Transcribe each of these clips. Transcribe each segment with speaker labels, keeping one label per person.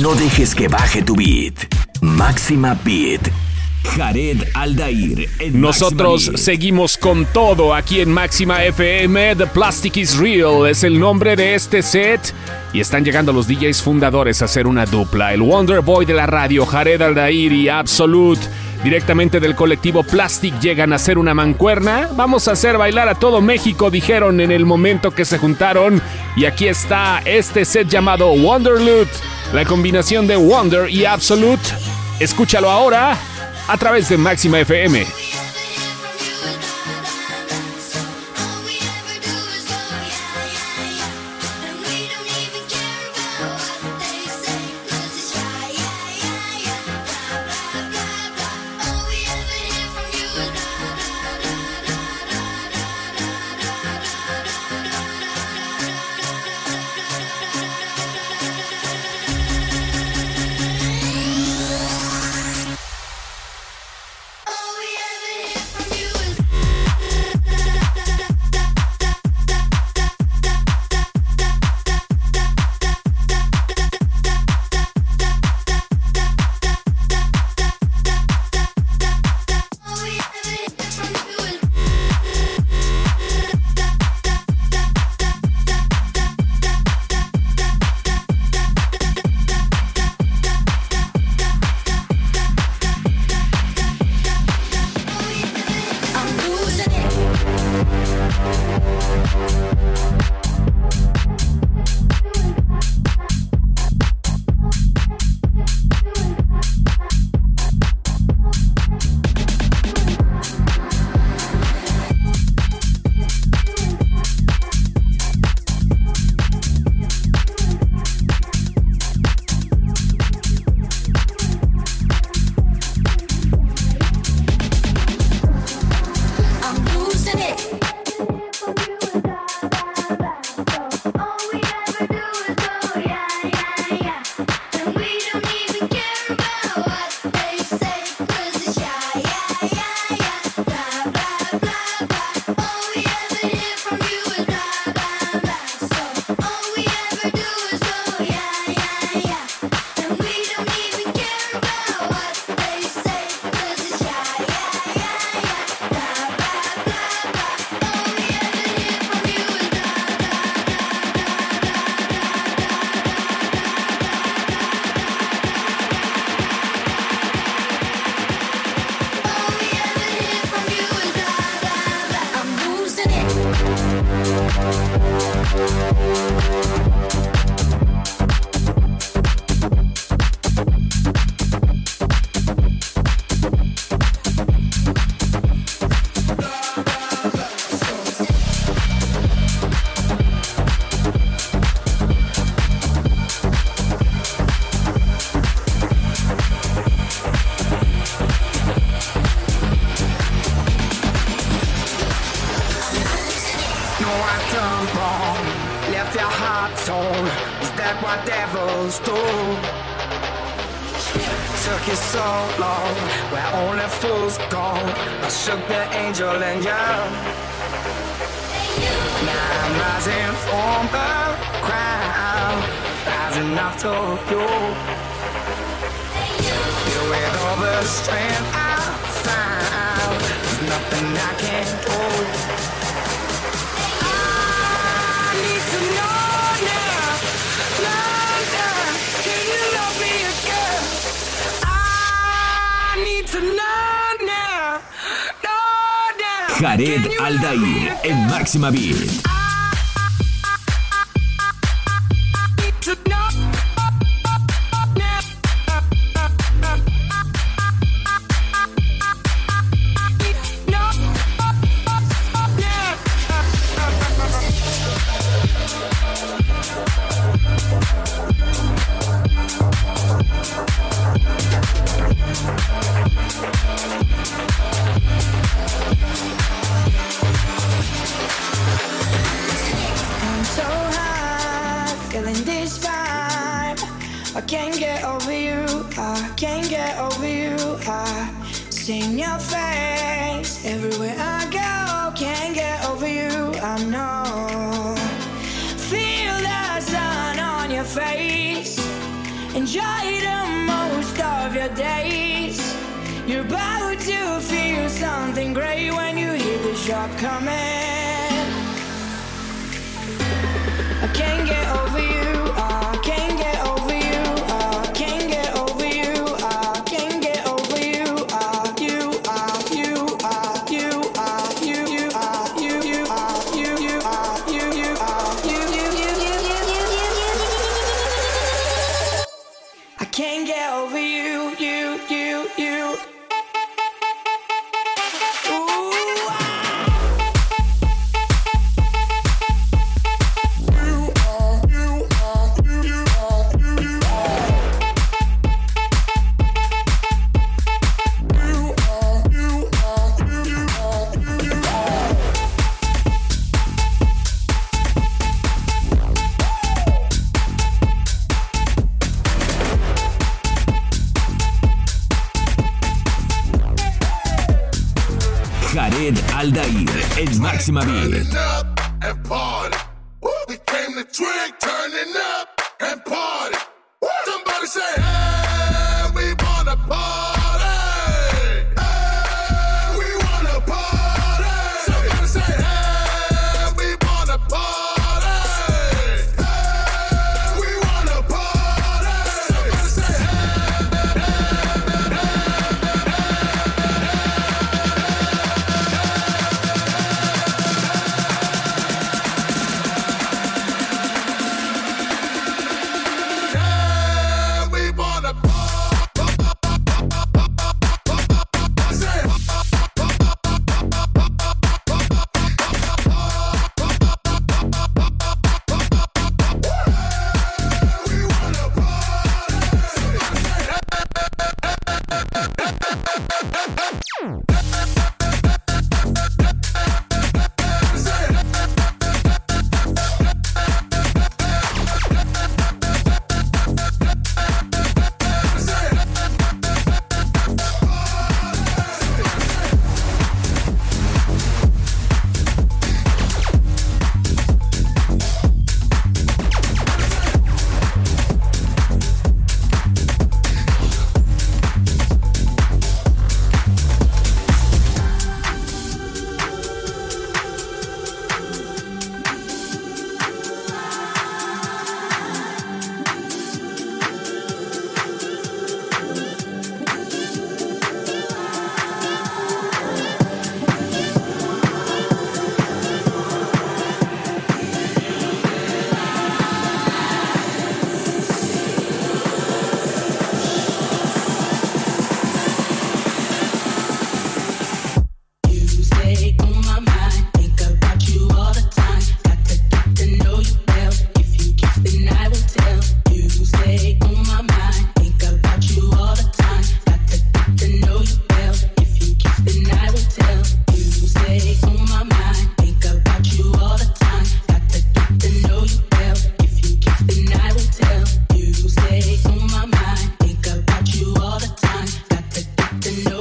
Speaker 1: No dejes que baje tu beat. Máxima Beat. Jared Aldair. En
Speaker 2: Nosotros seguimos con todo aquí en Máxima FM. The Plastic is Real es el nombre de este set. Y están llegando los DJs fundadores a hacer una dupla. El Wonder Boy de la radio, Jared Aldair y Absolute directamente del colectivo Plastic llegan a hacer una mancuerna. Vamos a hacer bailar a todo México, dijeron en el momento que se juntaron. Y aquí está este set llamado Wonderloot, la combinación de Wonder y Absolute. Escúchalo ahora a través de Máxima FM. Thank you.
Speaker 1: Jared Aldair en Máxima Beat.
Speaker 3: I can't get over you. I can't get over you. I seen your face everywhere I go. Can't get over you.
Speaker 1: I
Speaker 4: know. Feel the sun on your face. Enjoy the most of your days. You're about to feel something great when you hear the shot coming. Máxima Beat.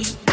Speaker 5: you.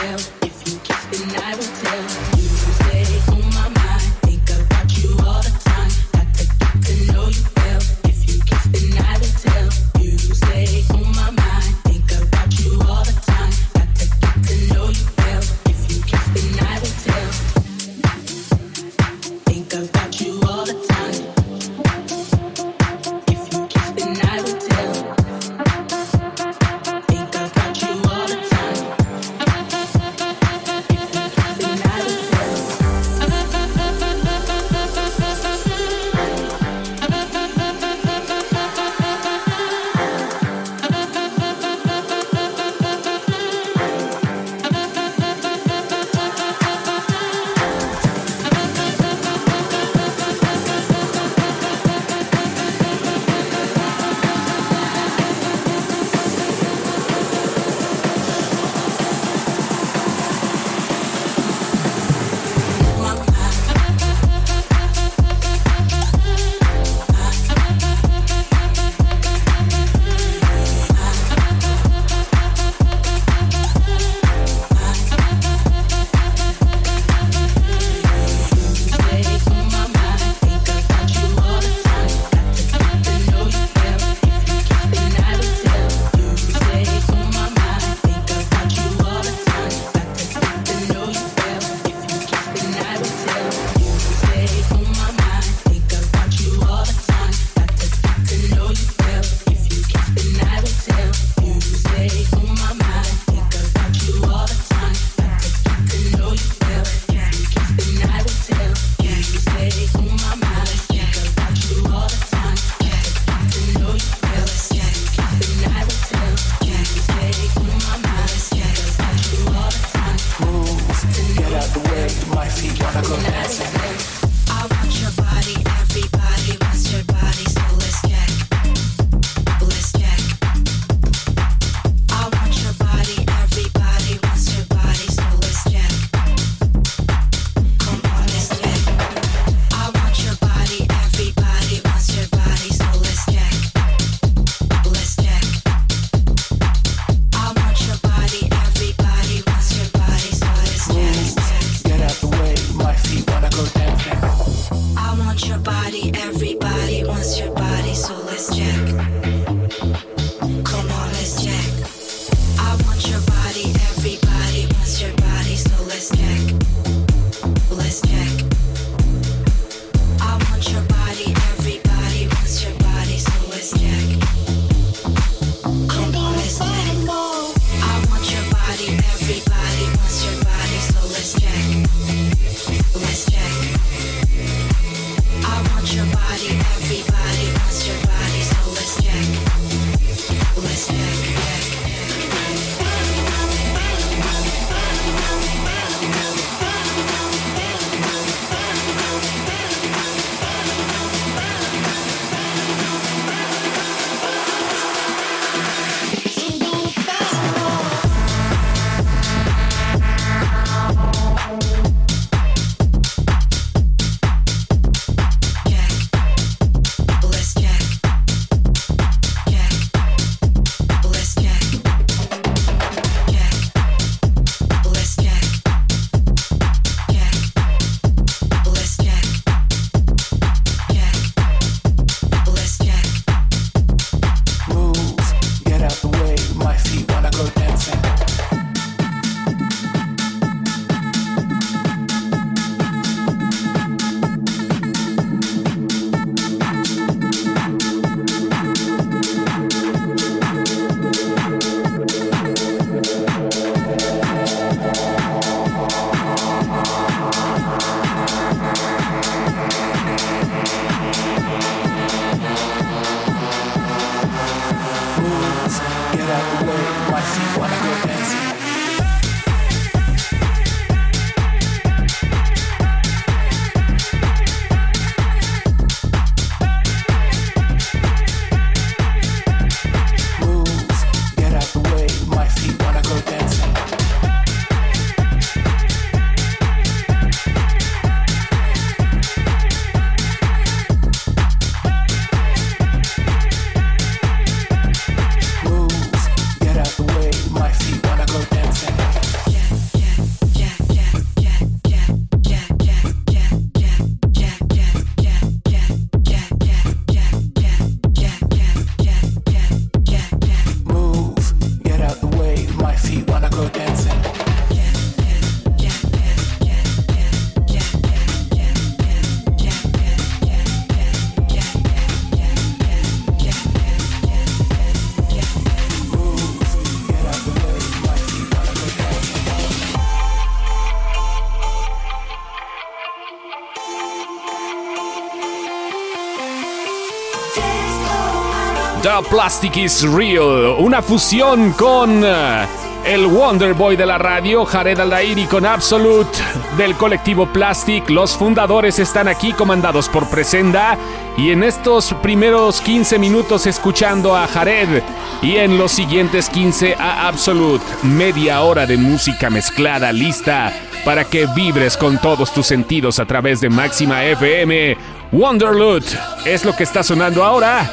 Speaker 5: Plastic is Real, una fusión con eh, el Wonder Boy de la radio, Jared Aldair y con Absolute del colectivo Plastic. Los fundadores están aquí comandados por Presenda y en estos primeros 15 minutos escuchando a Jared y en los siguientes 15 a Absolute. Media hora de música mezclada lista para que vibres con todos tus sentidos a través de Máxima FM. Wonderloot es lo que está sonando ahora.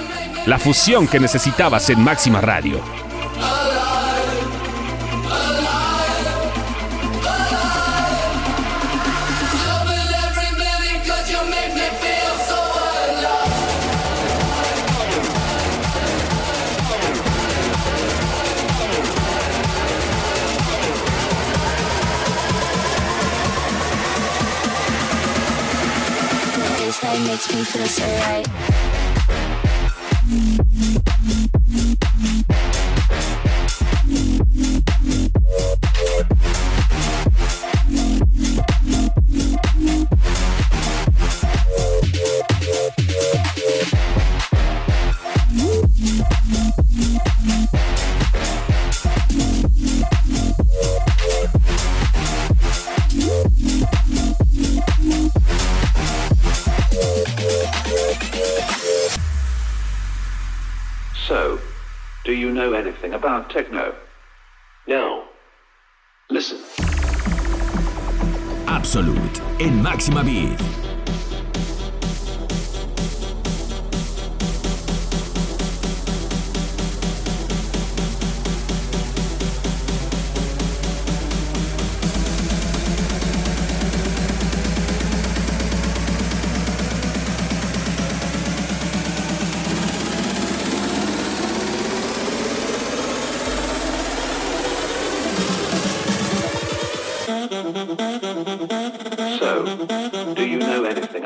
Speaker 5: La fusión que necesitabas en Máxima Radio.
Speaker 6: Mm-hmm.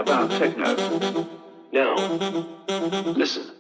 Speaker 6: About techno. Now, listen.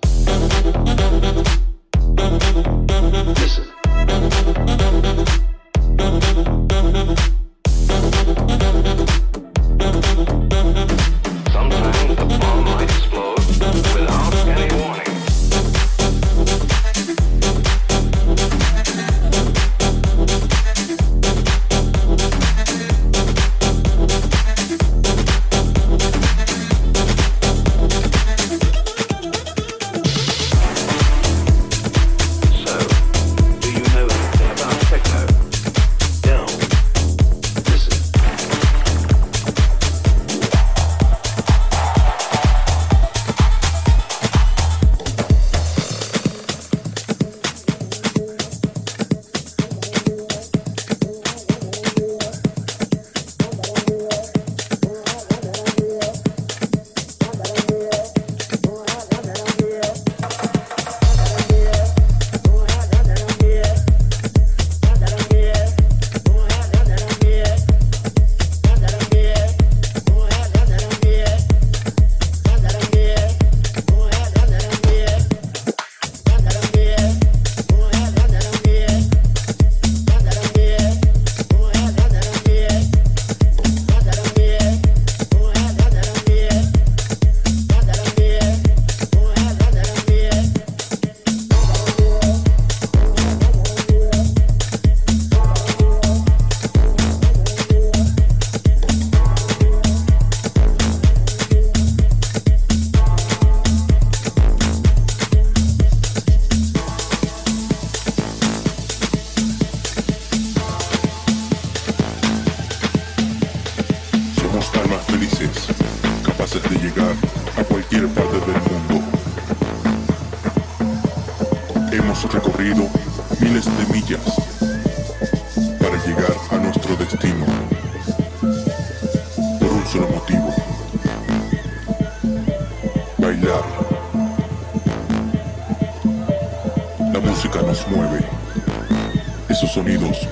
Speaker 7: Esos sonidos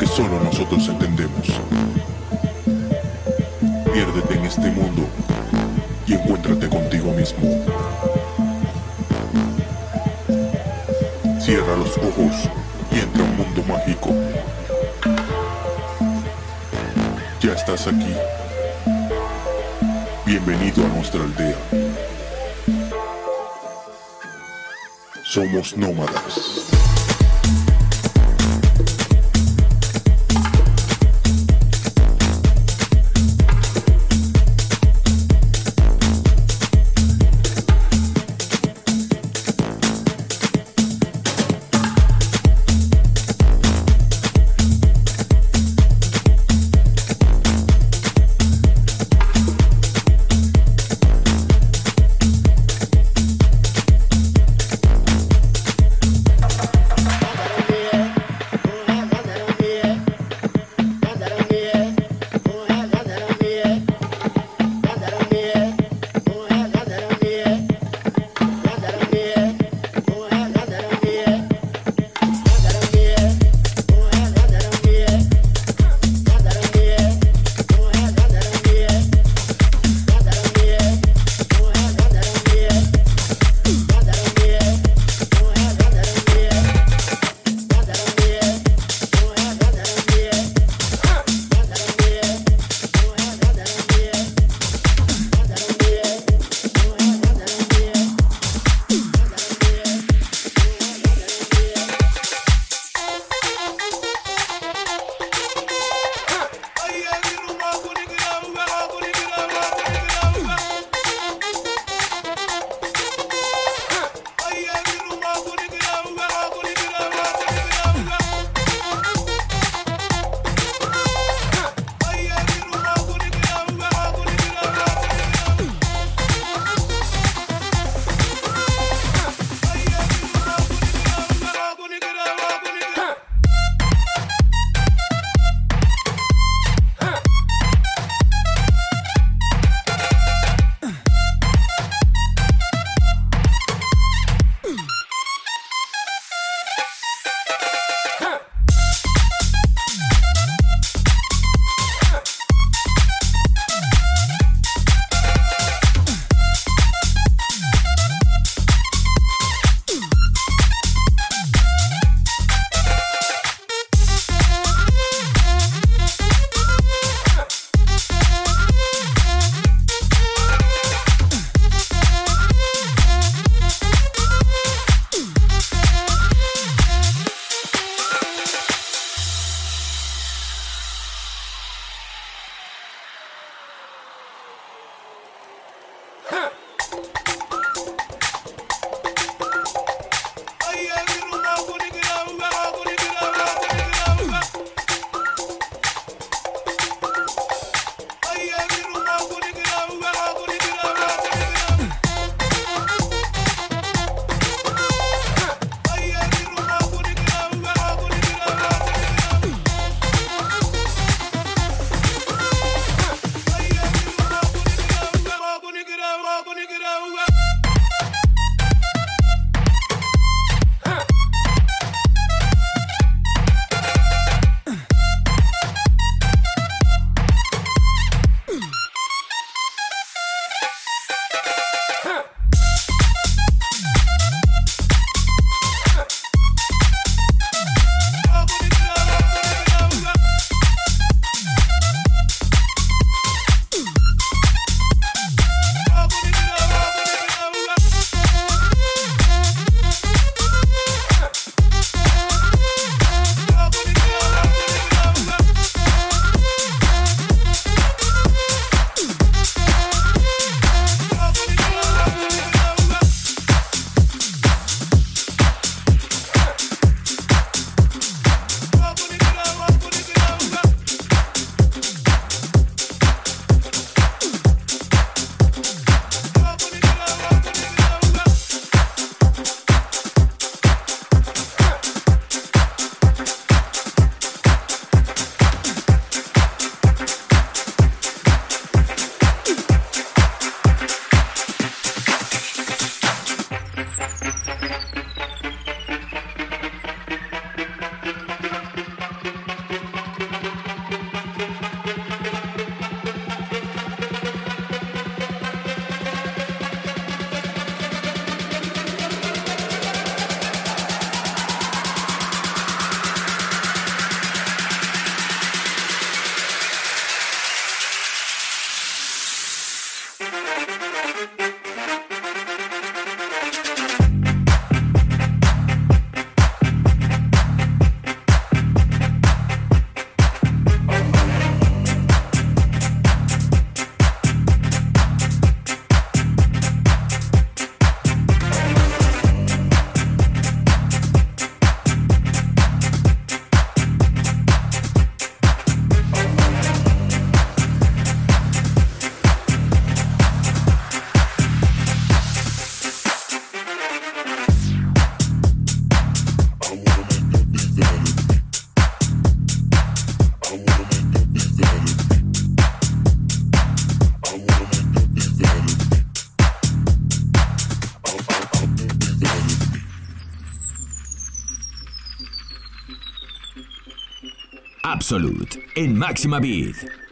Speaker 7: que solo nosotros entendemos. Piérdete en este mundo y encuéntrate contigo mismo. Cierra los ojos y entra a un mundo mágico. Ya estás aquí. Bienvenido a nuestra aldea. Somos nómadas. 哼。
Speaker 8: Absolute en Máxima Beat.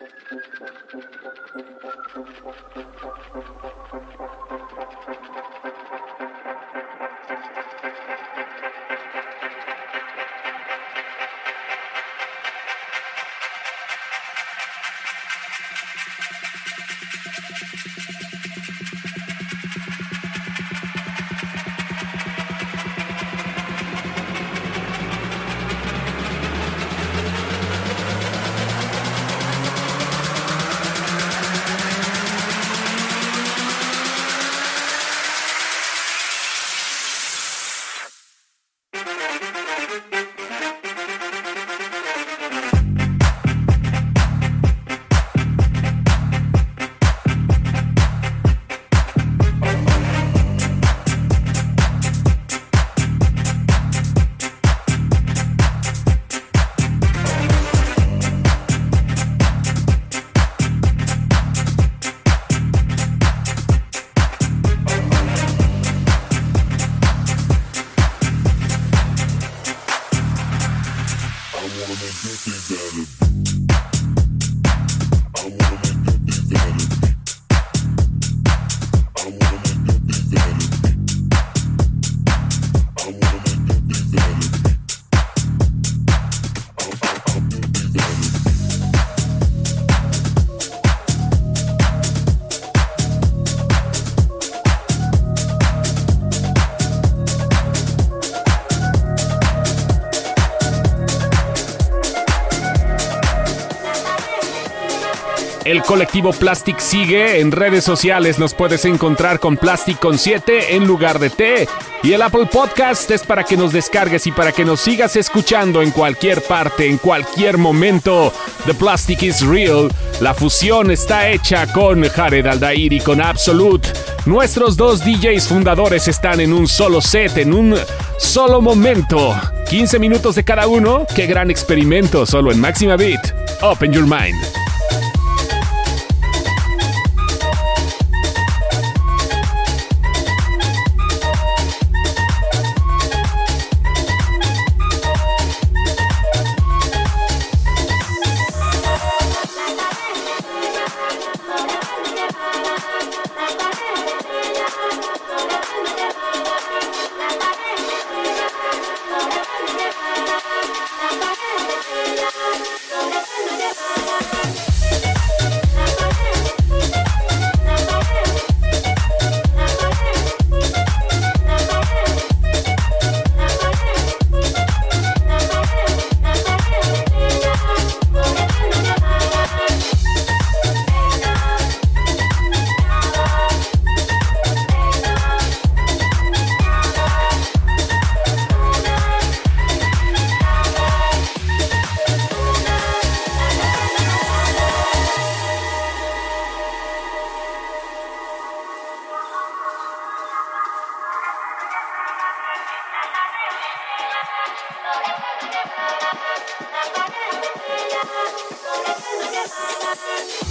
Speaker 5: El colectivo Plastic sigue. En redes sociales nos puedes encontrar con Plastic con 7 en lugar de T. Y el Apple Podcast es para que nos descargues y para que nos sigas escuchando en cualquier parte, en cualquier momento. The Plastic is Real. La fusión está hecha con Jared Aldair y con Absolute. Nuestros dos DJs fundadores están en un solo set, en un solo momento. 15 minutos de cada uno. Qué gran experimento, solo en Máxima Beat. Open your mind.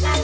Speaker 8: life.